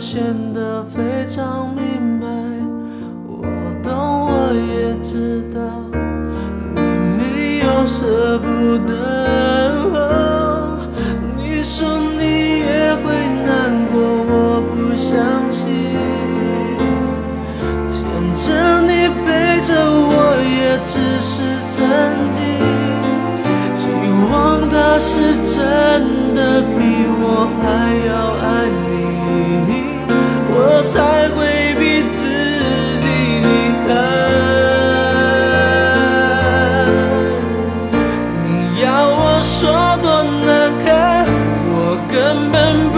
显得非常明白，我懂，我也知道你没有舍不得。你说你也会难过，我不相信。牵着你背着我，也只是曾经。希望他是真的比我还。根本